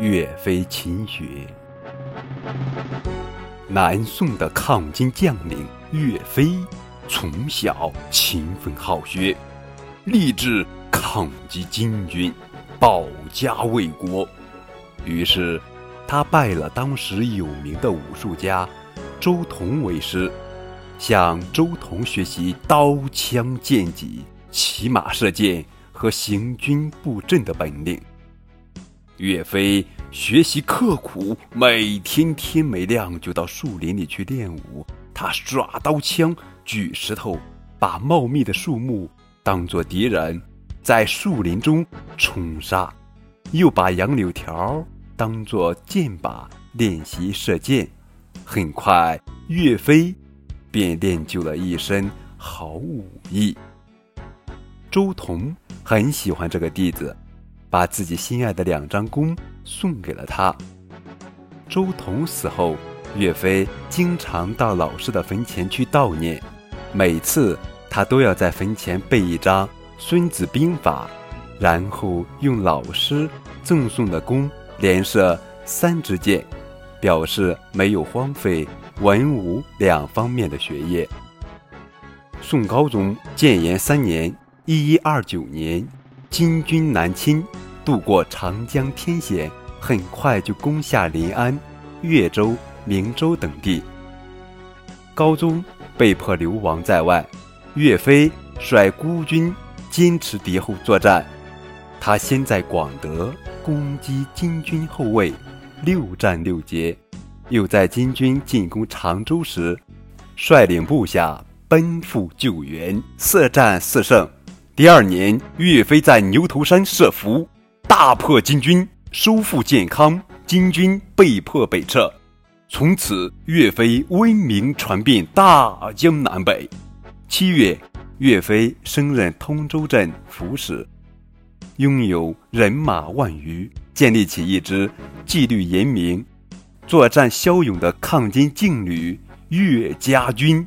岳飞勤学。南宋的抗金将领岳飞，从小勤奋好学，立志抗击金军，保家卫国。于是，他拜了当时有名的武术家周同为师，向周同学习刀枪剑戟、骑马射箭和行军布阵的本领。岳飞学习刻苦，每天天没亮就到树林里去练武。他耍刀枪、举石头，把茂密的树木当作敌人，在树林中冲杀；又把杨柳条当作箭靶，练习射箭。很快，岳飞便练就了一身好武艺。周同很喜欢这个弟子。把自己心爱的两张弓送给了他。周同死后，岳飞经常到老师的坟前去悼念，每次他都要在坟前背一张《孙子兵法》，然后用老师赠送的弓连射三支箭，表示没有荒废文武两方面的学业。宋高宗建炎三年（一一二九年）。金军南侵，渡过长江天险，很快就攻下临安、越州、明州等地。高宗被迫流亡在外，岳飞率孤军坚持敌后作战。他先在广德攻击金军后卫，六战六捷；又在金军进攻常州时，率领部下奔赴救援，四战四胜。第二年，岳飞在牛头山设伏，大破金军，收复建康，金军被迫北撤。从此，岳飞威名传遍大江南北。七月，岳飞升任通州镇抚使，拥有人马万余，建立起一支纪律严明、作战骁勇的抗金劲旅——岳家军。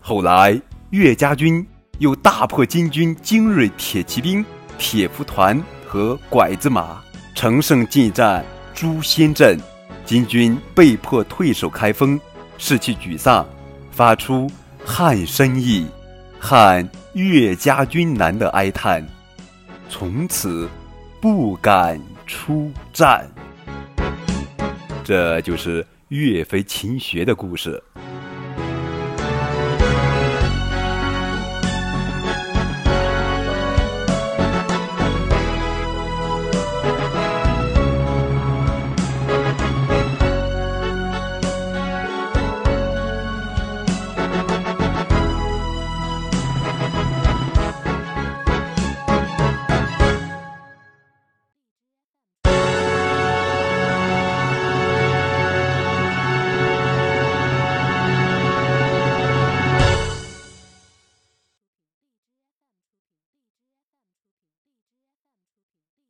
后来，岳家军。又大破金军精锐铁骑兵、铁浮团和拐子马，乘胜进占朱仙镇，金军被迫退守开封，士气沮丧，发出“汉生意，汉岳家军难”的哀叹，从此不敢出战。这就是岳飞勤学的故事。